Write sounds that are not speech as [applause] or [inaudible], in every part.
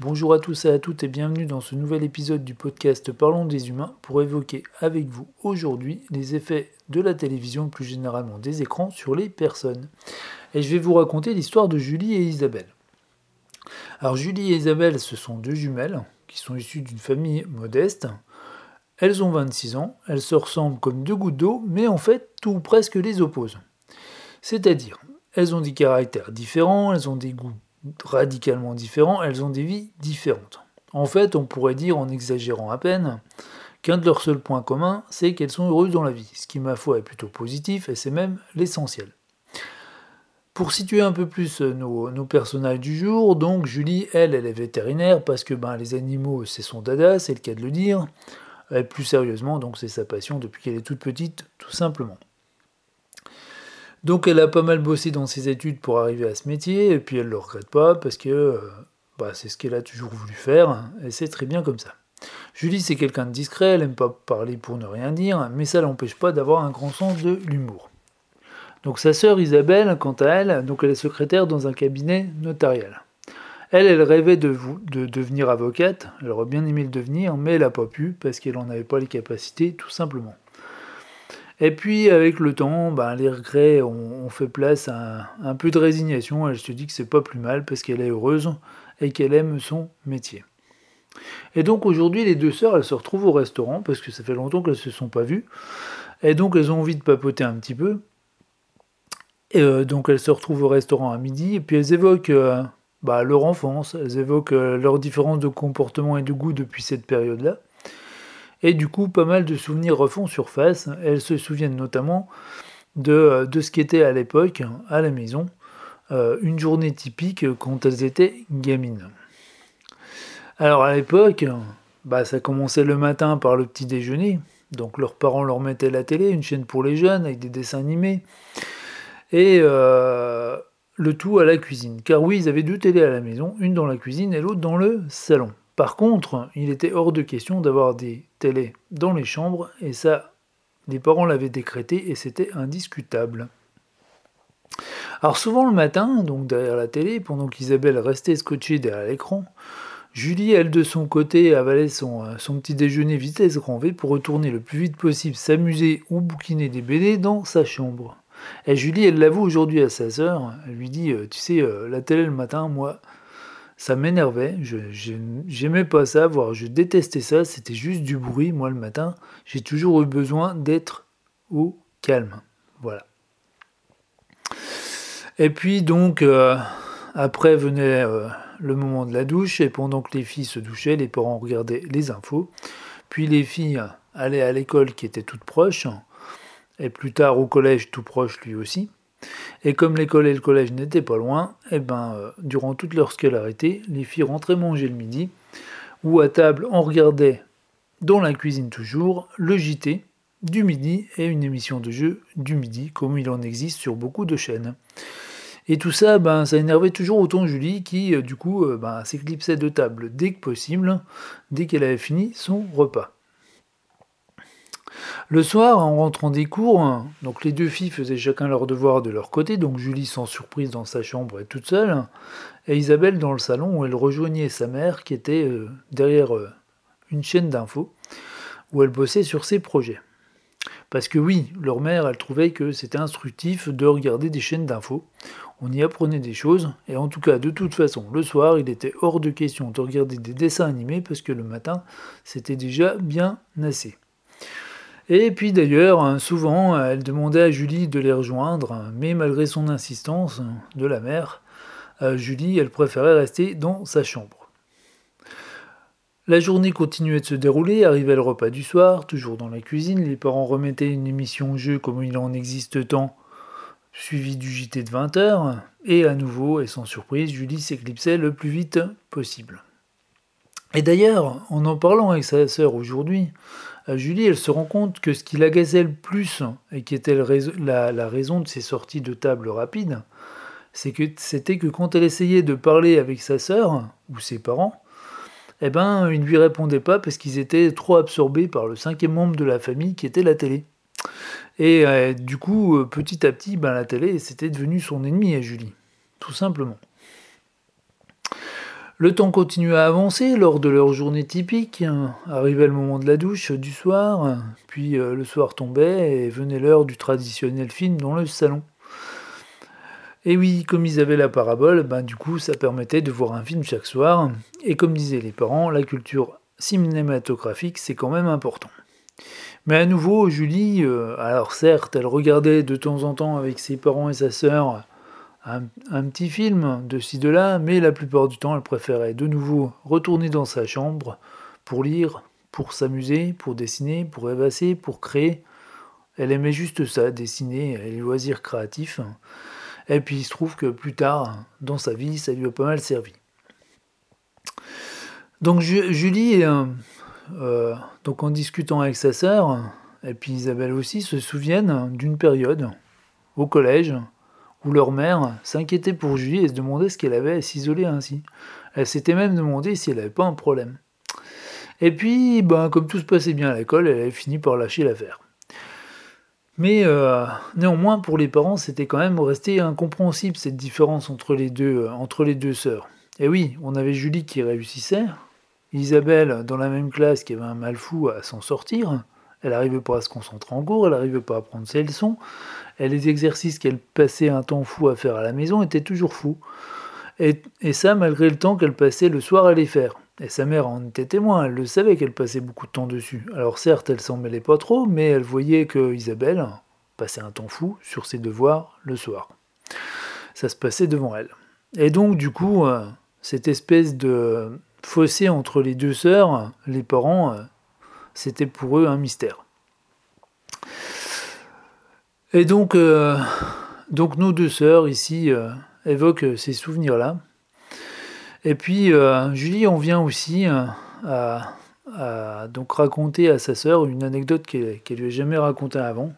Bonjour à tous et à toutes et bienvenue dans ce nouvel épisode du podcast Parlons des humains pour évoquer avec vous aujourd'hui les effets de la télévision plus généralement des écrans sur les personnes. Et je vais vous raconter l'histoire de Julie et Isabelle. Alors Julie et Isabelle, ce sont deux jumelles qui sont issues d'une famille modeste. Elles ont 26 ans, elles se ressemblent comme deux gouttes d'eau, mais en fait tout ou presque les oppose. C'est-à-dire, elles ont des caractères différents, elles ont des goûts radicalement différents, elles ont des vies différentes. En fait, on pourrait dire, en exagérant à peine, qu'un de leurs seuls points communs, c'est qu'elles sont heureuses dans la vie, ce qui, ma foi, est plutôt positif et c'est même l'essentiel. Pour situer un peu plus nos, personnages du jour, donc Julie, elle, elle est vétérinaire parce que ben, les animaux, c'est son dada, c'est le cas de le dire. Elle, plus sérieusement, donc c'est sa passion depuis qu'elle est toute petite, tout simplement. Donc elle a pas mal bossé dans ses études pour arriver à ce métier, et puis elle ne le regrette pas parce que euh, bah, c'est ce qu'elle a toujours voulu faire, et c'est très bien comme ça. Julie c'est quelqu'un de discret, elle n'aime pas parler pour ne rien dire, mais ça l'empêche pas d'avoir un grand sens de l'humour. Donc sa sœur Isabelle, quant à elle, donc elle est secrétaire dans un cabinet notarial. Elle, elle rêvait de, de devenir avocate, elle aurait bien aimé le devenir, mais elle n'a pas pu parce qu'elle n'en avait pas les capacités, tout simplement. Et puis avec le temps, ben, les regrets ont, fait place à un, peu de résignation. Elle se dit que c'est pas plus mal parce qu'elle est heureuse et qu'elle aime son métier. Et donc aujourd'hui, les deux sœurs, elles se retrouvent au restaurant parce que ça fait longtemps qu'elles se sont pas vues. Et donc elles ont envie de papoter un petit peu. Et euh, donc elles se retrouvent au restaurant à midi et puis elles évoquent euh, bah, leur enfance, elles évoquent euh, leurs différences de comportement et de goût depuis cette période-là. Et du coup, pas mal de souvenirs refont surface. Elles se souviennent notamment de, de ce qu'était à l'époque, à la maison, euh, une journée typique quand elles étaient gamines. Alors à l'époque, bah, ça commençait le matin par le petit déjeuner. Donc leurs parents leur mettaient la télé, une chaîne pour les jeunes avec des dessins animés. Et euh, le tout à la cuisine. Car oui, ils avaient deux télés à la maison, une dans la cuisine et l'autre dans le salon. Par contre, il était hors de question d'avoir des télés dans les chambres, et ça, les parents l'avaient décrété, et c'était indiscutable. Alors souvent le matin, donc derrière la télé, pendant qu'Isabelle restait scotchée derrière l'écran, Julie, elle de son côté, avalait son, euh, petit déjeuner vitesse grand V pour retourner le plus vite possible s'amuser ou bouquiner des BD dans sa chambre. Et Julie, elle l'avoue aujourd'hui à sa sœur, elle lui dit, euh, tu sais, euh, la télé le matin, moi, ça m'énervait, je j'aimais pas ça, voire je détestais ça, c'était juste du bruit, moi le matin, j'ai toujours eu besoin d'être au calme. Voilà. Et puis donc, euh, après venait euh, le moment de la douche, et pendant que les filles se douchaient, les parents regardaient les infos, puis les filles allaient à l'école qui était toute proche, et plus tard au collège tout proche lui aussi. Et comme l'école et le collège n'étaient pas loin, eh ben, euh, durant toute leur scolarité, les filles rentraient manger le midi, ou à table on regardait, dans la cuisine toujours, le JT du midi et une émission de jeu du midi, comme il en existe sur beaucoup de chaînes. Et tout ça, ben, ça énervait toujours autant Julie qui, euh, du coup, euh, ben, s'éclipsait de table dès que possible, dès qu'elle avait fini son repas. Le soir, en rentrant des cours, donc les deux filles faisaient chacun leur devoir de leur côté, donc Julie sans surprise dans sa chambre et toute seule, et Isabelle dans le salon où elle rejoignait sa mère qui était euh, derrière euh, une chaîne d'infos où elle bossait sur ses projets. Parce que oui, leur mère, elle trouvait que c'était instructif de regarder des chaînes d'infos. On y apprenait des choses, et en tout cas, de toute façon, le soir, il était hors de question de regarder des dessins animés parce que le matin, c'était déjà bien assez. Et puis d'ailleurs, hein, souvent, elle demandait à Julie de les rejoindre, mais malgré son insistance de la mère, euh, Julie, elle préférait rester dans sa chambre. La journée continuait de se dérouler, arrivait le repas du soir, toujours dans la cuisine, les parents remettaient une émission jeu comme il en existe tant, suivi du JT de 20h, et à nouveau, et sans surprise, Julie s'éclipsait le plus vite possible. Et d'ailleurs, en en parlant avec sa sœur aujourd'hui, Julie, elle se rend compte que ce qui l'agaçait le plus, et qui était la, raison de ses sorties de table rapides, c'est que c'était que quand elle essayait de parler avec sa sœur ou ses parents, eh ben, ils ne lui répondaient pas parce qu'ils étaient trop absorbés par le cinquième membre de la famille qui était la télé. Et euh, du coup, euh, petit à petit, ben, la télé, c'était devenu son ennemi à Julie, tout simplement. Le temps continuait à avancer lors de leur journée typique. Arrivait le moment de la douche du soir, puis euh, le soir tombait et venait l'heure du traditionnel film dans le salon. Et oui, comme ils avaient la parabole, ben du coup ça permettait de voir un film chaque soir. Et comme disaient les parents, la culture cinématographique c'est quand même important. Mais à nouveau, Julie, euh, alors certes, elle regardait de temps en temps avec ses parents et sa sœur un, petit film de ci, de là, mais la plupart du temps, elle préférait de nouveau retourner dans sa chambre pour lire, pour s'amuser, pour dessiner, pour rêvasser, pour créer. Elle aimait juste ça, dessiner, les loisirs créatifs. Et puis il se trouve que plus tard, dans sa vie, ça lui a pas mal servi. Donc Julie, euh, euh, donc en discutant avec sa sœur, et puis Isabelle aussi, se souviennent d'une période au collège où leur mère s'inquiétait pour Julie et se demandait ce qu'elle avait à s'isoler ainsi. Elle s'était même demandé si elle n'avait pas un problème. Et puis, ben, comme tout se passait bien à l'école, elle avait fini par lâcher l'affaire. Mais euh, néanmoins, pour les parents, c'était quand même resté incompréhensible cette différence entre les deux, euh, entre les deux sœurs. Et oui, on avait Julie qui réussissait, Isabelle dans la même classe qui avait un mal fou à s'en sortir, elle n'arrivait pas à se concentrer en cours, elle n'arrivait pas à prendre ses leçons, et les exercices qu'elle passait un temps fou à faire à la maison étaient toujours fous. Et, ça, malgré le temps qu'elle passait le soir à les faire. Et sa mère en était témoin, elle le savait qu'elle passait beaucoup de temps dessus. Alors certes, elle s'en mêlait pas trop, mais elle voyait que Isabelle passait un temps fou sur ses devoirs le soir. Ça se passait devant elle. Et donc, du coup, euh, cette espèce de fossé entre les deux sœurs, les parents, euh, c'était pour eux un mystère. Et donc, euh, nos deux sœurs ici euh, évoquent ces souvenirs-là. Et puis euh, Julie, on vient aussi à, donc raconter à sa sœur une anecdote qu'elle ne lui a jamais racontée avant.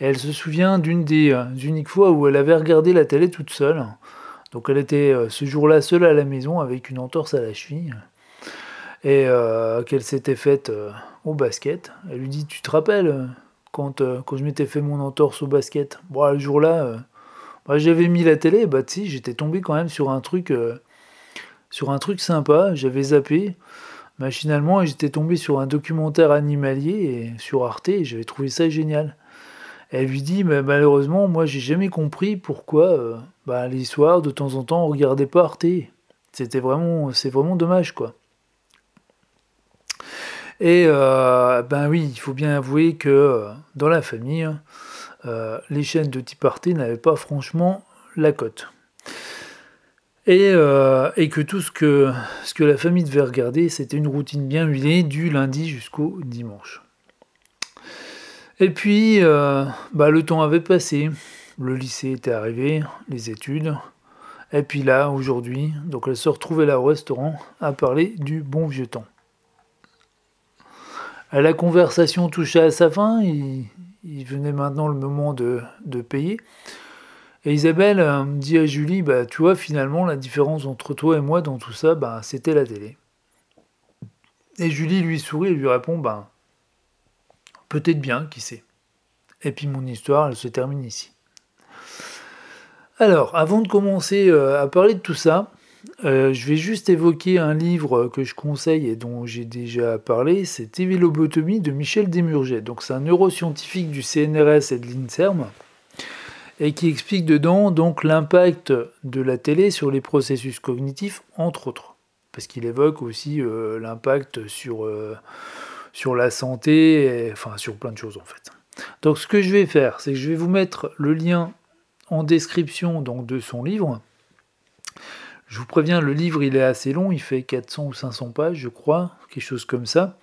Elle se souvient d'une des uniques fois où elle avait regardé la télé toute seule. Donc elle était ce jour-là seule à la maison avec une entorse à la cheville et qu'elle s'était faite au basket. Elle lui dit Tu te rappelles euh, quand, euh, quand je m'étais fait mon entorse au basket? Bon, le jour-là, euh, bah, j'avais mis la télé, bah j'étais tombé quand même sur un truc, sur un truc sympa. J'avais zappé machinalement j'étais tombé sur un documentaire animalier et, sur Arte j'avais trouvé ça génial. Elle lui dit, mais malheureusement, moi j'ai jamais compris pourquoi bah, les soirs, de temps en temps, on regardait pas Arte. C'était vraiment, c'est vraiment dommage, quoi. Et euh, ben oui, il faut bien avouer que euh, dans la famille, euh, les chaînes de Arte n'avaient pas franchement la cote. Et, que tout ce que, ce que la famille devait regarder, c'était une routine bien huilée du lundi jusqu'au dimanche. Et puis, bah, le temps avait passé, le lycée était arrivé, les études. Et puis là, aujourd'hui, donc elle se retrouvait là au restaurant à parler du bon vieux temps. La conversation touchait à sa fin, il, venait maintenant le moment de, payer. Et Isabelle euh, dit à Julie, bah, tu vois, finalement, la différence entre toi et moi dans tout ça, bah, c'était la télé. Et Julie lui sourit et lui répond, bah, peut-être bien, qui sait. Et puis mon histoire, elle se termine ici. Alors, avant de commencer euh, à parler de tout ça, euh, je vais juste évoquer un livre que je conseille et dont j'ai déjà parlé, c'est Tévélobotomie de Michel Desmurget. Donc c'est un neuroscientifique du CNRS et de l'INSERM et qui explique dedans donc l'impact de la télé sur les processus cognitifs entre autres parce qu'il évoque aussi euh, l'impact sur, euh, sur la santé, enfin sur plein de choses en fait. Donc ce que je vais faire, c'est que je vais vous mettre le lien en description donc, de son livre. Je vous préviens, le livre il est assez long, il fait 400 ou 500 pages, je crois, quelque chose comme ça.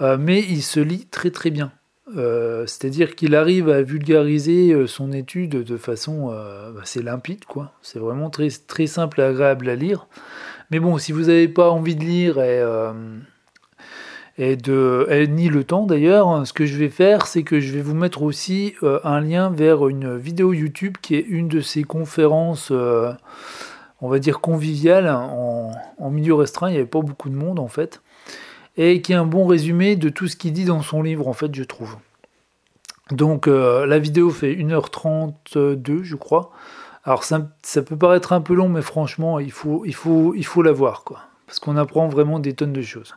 Euh, mais il se lit très très bien. Euh, c'est-à-dire qu'il arrive à vulgariser euh, son étude de façon assez bah, limpide, quoi. C'est vraiment très, simple et agréable à lire. Mais bon, si vous n'avez pas envie de lire et, et de, ni le temps d'ailleurs, ce que je vais faire, c'est que je vais vous mettre aussi un lien vers une vidéo YouTube qui est une de ces conférences on va dire convivial, en, milieu restreint, il n'y avait pas beaucoup de monde en fait, et qui est un bon résumé de tout ce qu'il dit dans son livre en fait, je trouve. Donc euh, la vidéo fait 1h32 je crois, Alors ça, peut paraître un peu long, mais franchement, il faut, il il faut l'avoir, quoi. Parce qu'on apprend vraiment des tonnes de choses.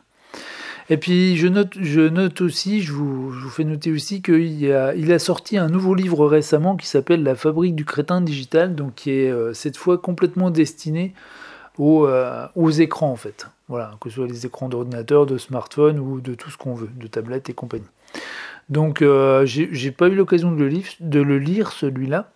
Et puis je note, je note aussi, je vous, fais noter aussi qu'il a, sorti un nouveau livre récemment qui s'appelle La fabrique du crétin digital, donc qui est euh, cette fois complètement destiné aux, euh, aux, écrans en fait. Voilà, que ce soit les écrans d'ordinateur, de smartphone ou de tout ce qu'on veut, de tablette et compagnie. Donc euh, j'ai pas eu l'occasion de le lire celui-là,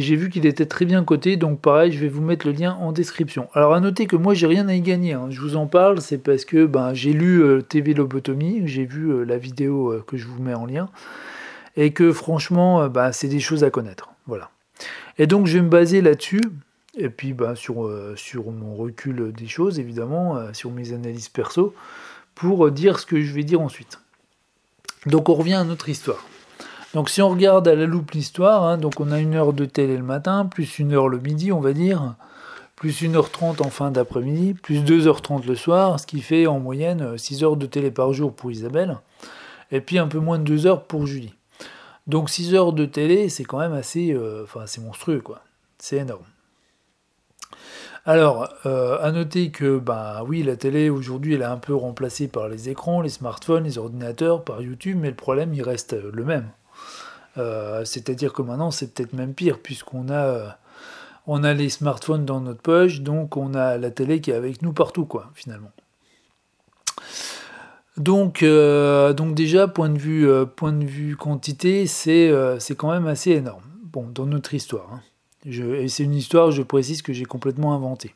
j'ai vu qu'il était très bien coté, donc pareil, je vais vous mettre le lien en description. Alors à noter que moi j'ai rien à y gagner, hein. je vous en parle, c'est parce que ben, j'ai lu euh, TV Lobotomie, j'ai vu euh, la vidéo que je vous mets en lien, et que franchement, ben, c'est des choses à connaître. Voilà. Et donc je vais me baser là-dessus, et puis ben, sur, sur mon recul des choses, évidemment, sur mes analyses perso, pour dire ce que je vais dire ensuite. Donc on revient à notre histoire. Donc si on regarde à la loupe l'histoire, hein, donc on a une heure de télé le matin, plus une heure le midi, on va dire, plus 1h30 en fin d'après-midi, plus 2h30 le soir, ce qui fait en moyenne 6 heures de télé par jour pour Isabelle, et puis un peu moins de 2 heures pour Julie. Donc 6 heures de télé, c'est quand même assez, euh, c'est monstrueux quoi, c'est énorme. Alors, euh, à noter que, bah oui, la télé aujourd'hui, elle est un peu remplacée par les écrans, les smartphones, les ordinateurs, par YouTube, mais le problème, il reste le même. Euh, c'est-à-dire que maintenant, c'est peut-être même pire, puisqu'on a, euh, on a les smartphones dans notre poche, donc on a la télé qui est avec nous partout, quoi, finalement. Donc, donc déjà, point de vue, point de vue quantité, c'est quand même assez énorme. Bon, dans notre histoire. Hein et c'est une histoire, je précise, que j'ai complètement inventée.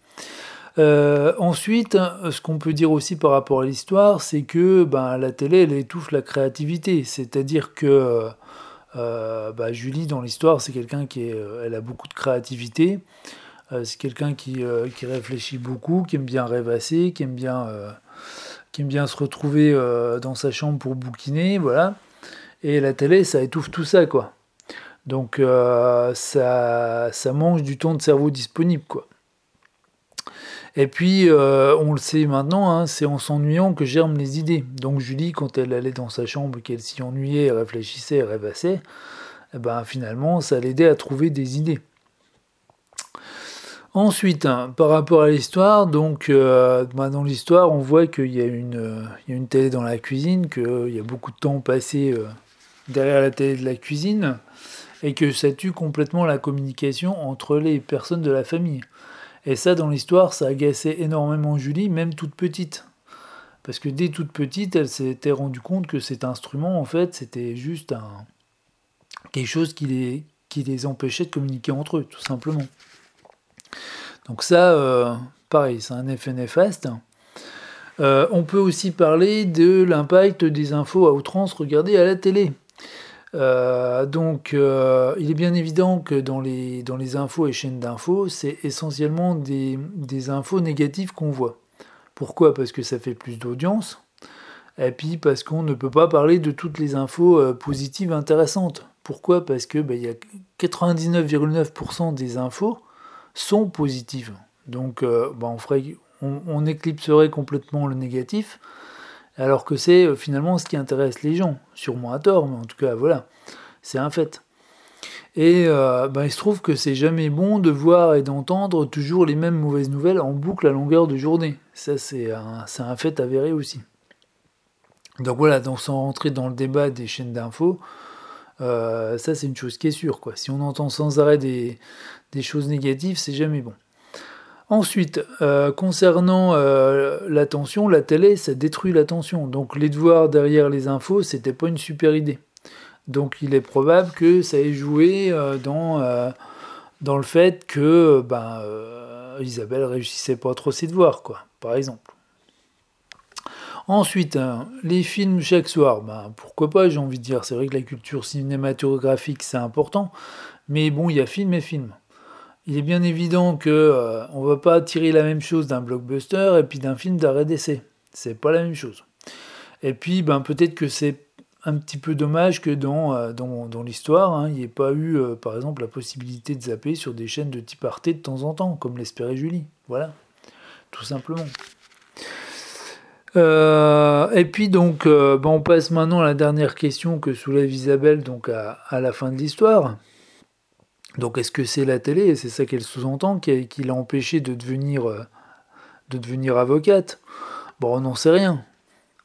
Euh, ensuite, ce qu'on peut dire aussi par rapport à l'histoire, c'est que ben, la télé, elle étouffe la créativité. C'est-à-dire que euh, bah, Julie, dans l'histoire, c'est quelqu'un qui euh, a beaucoup de créativité. c'est quelqu'un qui, réfléchit beaucoup, qui aime bien rêvasser, qui aime bien, qui aime bien se retrouver dans sa chambre pour bouquiner, voilà. Et la télé, ça étouffe tout ça, quoi. Donc euh, ça, ça mange du temps de cerveau disponible, quoi. Et puis, euh, on le sait maintenant, hein, c'est en s'ennuyant que germent les idées. Donc Julie, quand elle allait dans sa chambre, qu'elle s'y ennuyait, réfléchissait, rêvassait, eh ben, finalement, ça l'aidait à trouver des idées. Ensuite, hein, par rapport à l'histoire, donc euh, bah, dans l'histoire, on voit qu'il y, a une, y a une télé dans la cuisine, qu'il y a beaucoup de temps passé derrière la télé de la cuisine et que ça tue complètement la communication entre les personnes de la famille. Et ça, dans l'histoire, ça agaçait énormément Julie, même toute petite. Parce que dès toute petite, elle s'était rendue compte que cet instrument, en fait, c'était juste un... quelque chose qui les... qui les empêchait de communiquer entre eux, tout simplement. Donc ça, euh, pareil, c'est un effet néfaste. Euh, on peut aussi parler de l'impact des infos à outrance regardées à la télé. Euh, donc, euh, il est bien évident que dans les, dans les infos et chaînes d'infos, c'est essentiellement des, des, infos négatives qu'on voit. Pourquoi? Parce que ça fait plus d'audience, et puis parce qu'on ne peut pas parler de toutes les infos euh, positives intéressantes. Pourquoi? Parce que bah, y a 99,9% des infos sont positives. Donc, bah, on, ferait, on éclipserait complètement le négatif alors que c'est euh, finalement ce qui intéresse les gens, sûrement à tort, mais en tout cas voilà, c'est un fait. Et euh, ben, il se trouve que c'est jamais bon de voir et d'entendre toujours les mêmes mauvaises nouvelles en boucle à longueur de journée. Ça, c'est un, un, fait avéré aussi. Donc voilà, sans rentrer dans le débat des chaînes d'infos, euh, ça c'est une chose qui est sûre. Quoi. Si on entend sans arrêt des choses négatives, c'est jamais bon. Ensuite, euh, concernant euh, l'attention, la télé, ça détruit l'attention. Donc les devoirs derrière les infos, c'était pas une super idée. Donc il est probable que ça ait joué euh, dans, dans le fait que ben, Isabelle réussissait pas trop ses devoirs, quoi, par exemple. Ensuite, les films chaque soir, ben, pourquoi pas, j'ai envie de dire. C'est vrai que la culture cinématographique, c'est important. Mais bon, il y a film et film il est bien évident que euh, on va pas tirer la même chose d'un blockbuster et puis d'un film d'arrêt d'essai. C'est pas la même chose. Et puis, ben, peut-être que c'est un petit peu dommage que dans, euh, l'histoire, hein, il n'y ait pas eu, euh, par exemple, la possibilité de zapper sur des chaînes de type Arte de temps en temps, comme l'espérait Julie. Voilà, tout simplement. et puis donc, ben, on passe maintenant à la dernière question que soulève Isabelle donc à la fin de l'histoire. Donc est-ce que c'est la télé, c'est ça qu'elle sous-entend, qui, l'a empêché de devenir, euh, de devenir avocate? Bon, on n'en sait rien.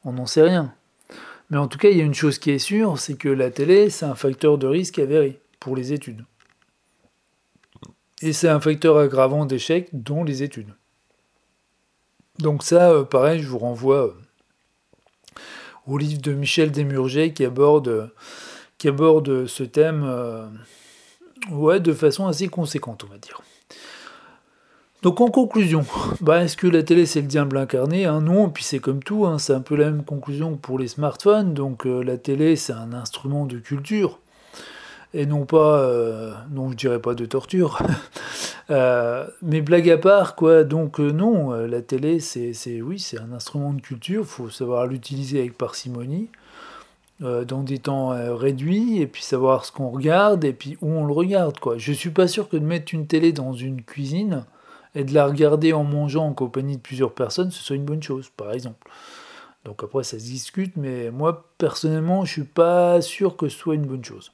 On n'en sait rien. Mais en tout cas, il y a une chose qui est sûre, c'est que la télé, c'est un facteur de risque avéré pour les études. Et c'est un facteur aggravant d'échec dont les études. Donc ça, euh, pareil, je vous renvoie euh, au livre de Michel Desmurger qui aborde, qui aborde ce thème Ouais, de façon assez conséquente, on va dire. Donc en conclusion, [laughs] bah, est-ce que la télé c'est le diable incarné hein? Non, puis c'est comme tout, hein, c'est un peu la même conclusion pour les smartphones. Donc euh, la télé c'est un instrument de culture et non pas, euh, non je dirais pas de torture. [laughs] Euh, mais blague à part, quoi. Donc non, la télé c'est, oui c'est un instrument de culture, faut savoir l'utiliser avec parcimonie. Euh, dans des temps euh, réduits, et puis savoir ce qu'on regarde, et puis où on le regarde. Quoi. Je suis pas sûr que de mettre une télé dans une cuisine et de la regarder en mangeant en compagnie de plusieurs personnes, ce soit une bonne chose, par exemple. Donc après, ça se discute, mais moi, personnellement, je suis pas sûr que ce soit une bonne chose.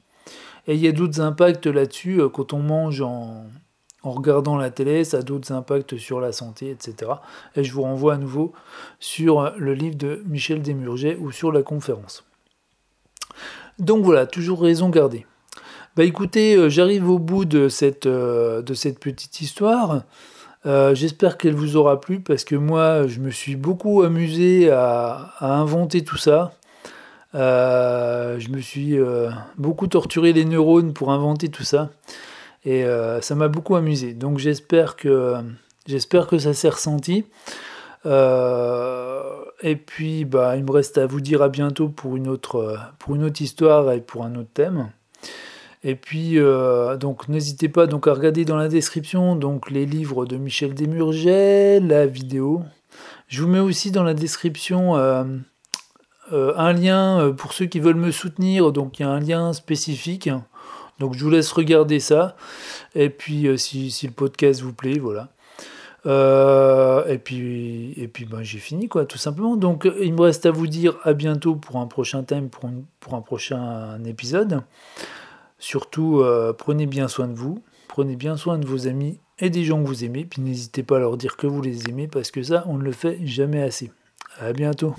Et il y a d'autres impacts là-dessus, euh, quand on mange en, regardant la télé, ça a d'autres impacts sur la santé, etc. Et je vous renvoie à nouveau sur le livre de Michel Desmurger ou sur la conférence. Donc voilà, toujours raison gardée. Bah écoutez, euh, j'arrive au bout de cette, euh, de cette petite histoire. Euh, j'espère qu'elle vous aura plu parce que moi, je me suis beaucoup amusé à, inventer tout ça. je me suis beaucoup torturé les neurones pour inventer tout ça. Et ça m'a beaucoup amusé. Donc j'espère que, que ça s'est ressenti. Et puis, bah, il me reste à vous dire à bientôt pour une autre, pour une autre histoire et pour un autre thème. Et puis, euh, donc, n'hésitez pas donc à regarder dans la description donc les livres de Michel Desmurget, la vidéo. Je vous mets aussi dans la description euh, un lien pour ceux qui veulent me soutenir. Donc, il y a un lien spécifique. Donc, je vous laisse regarder ça. Et puis, si, le podcast vous plaît, voilà. Euh, et puis, et puis ben, j'ai fini, quoi, tout simplement. Donc, il me reste à vous dire à bientôt pour un prochain thème, pour, un prochain épisode. Surtout, euh, prenez bien soin de vous, prenez bien soin de vos amis et des gens que vous aimez. Puis n'hésitez pas à leur dire que vous les aimez parce que ça, on ne le fait jamais assez. À bientôt.